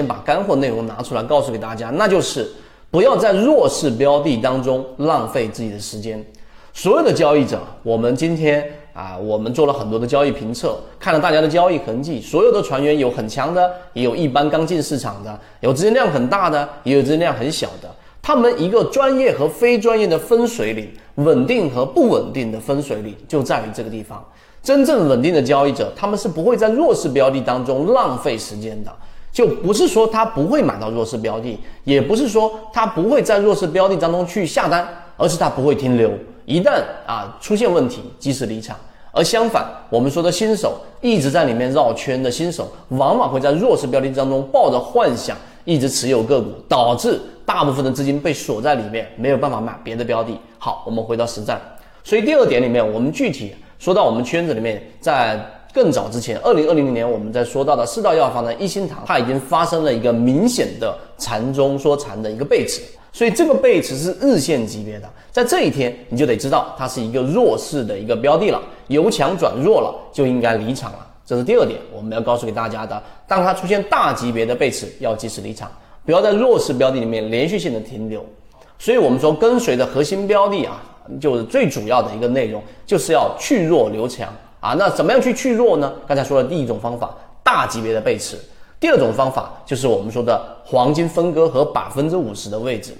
先把干货内容拿出来告诉给大家，那就是不要在弱势标的当中浪费自己的时间。所有的交易者，我们今天啊，我们做了很多的交易评测，看了大家的交易痕迹，所有的船员有很强的，也有一般刚进市场的，有资金量很大的，也有资金量很小的。他们一个专业和非专业的分水岭，稳定和不稳定的分水岭就在于这个地方。真正稳定的交易者，他们是不会在弱势标的当中浪费时间的。就不是说他不会买到弱势标的，也不是说他不会在弱势标的当中去下单，而是他不会停留。一旦啊出现问题，及时离场。而相反，我们说的新手一直在里面绕圈的新手，往往会在弱势标的当中抱着幻想，一直持有个股，导致大部分的资金被锁在里面，没有办法买别的标的。好，我们回到实战。所以第二点里面，我们具体说到我们圈子里面，在更早之前，二零二零年我们在说到的四道药房的一心堂，它已经发生了一个明显的禅中说禅的一个背驰。所以这个背驰是日线级别的，在这一天你就得知道它是一个弱势的一个标的了，由强转弱了就应该离场了。这是第二点，我们要告诉给大家的。当它出现大级别的背驰，要及时离场，不要在弱势标的里面连续性的停留。所以我们说跟随的核心标的啊，就是最主要的一个内容，就是要去弱留强啊。那怎么样去去弱呢？刚才说的第一种方法，大级别的背驰。第二种方法就是我们说的黄金分割和百分之五十的位置，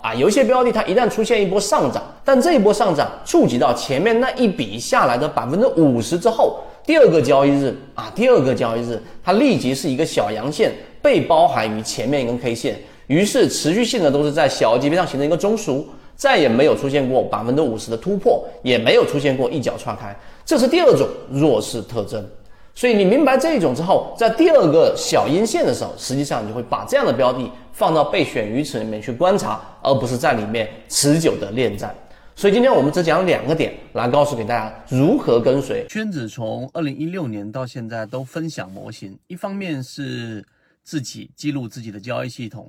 啊，有一些标的它一旦出现一波上涨，但这一波上涨触及到前面那一笔下来的百分之五十之后，第二个交易日啊，第二个交易日它立即是一个小阳线被包含于前面一根 K 线，于是持续性的都是在小级别上形成一个中枢，再也没有出现过百分之五十的突破，也没有出现过一脚踹开，这是第二种弱势特征。所以你明白这一种之后，在第二个小阴线的时候，实际上你会把这样的标的放到备选鱼池里面去观察，而不是在里面持久的恋战。所以今天我们只讲两个点，来告诉给大家如何跟随圈子。从二零一六年到现在都分享模型，一方面是自己记录自己的交易系统，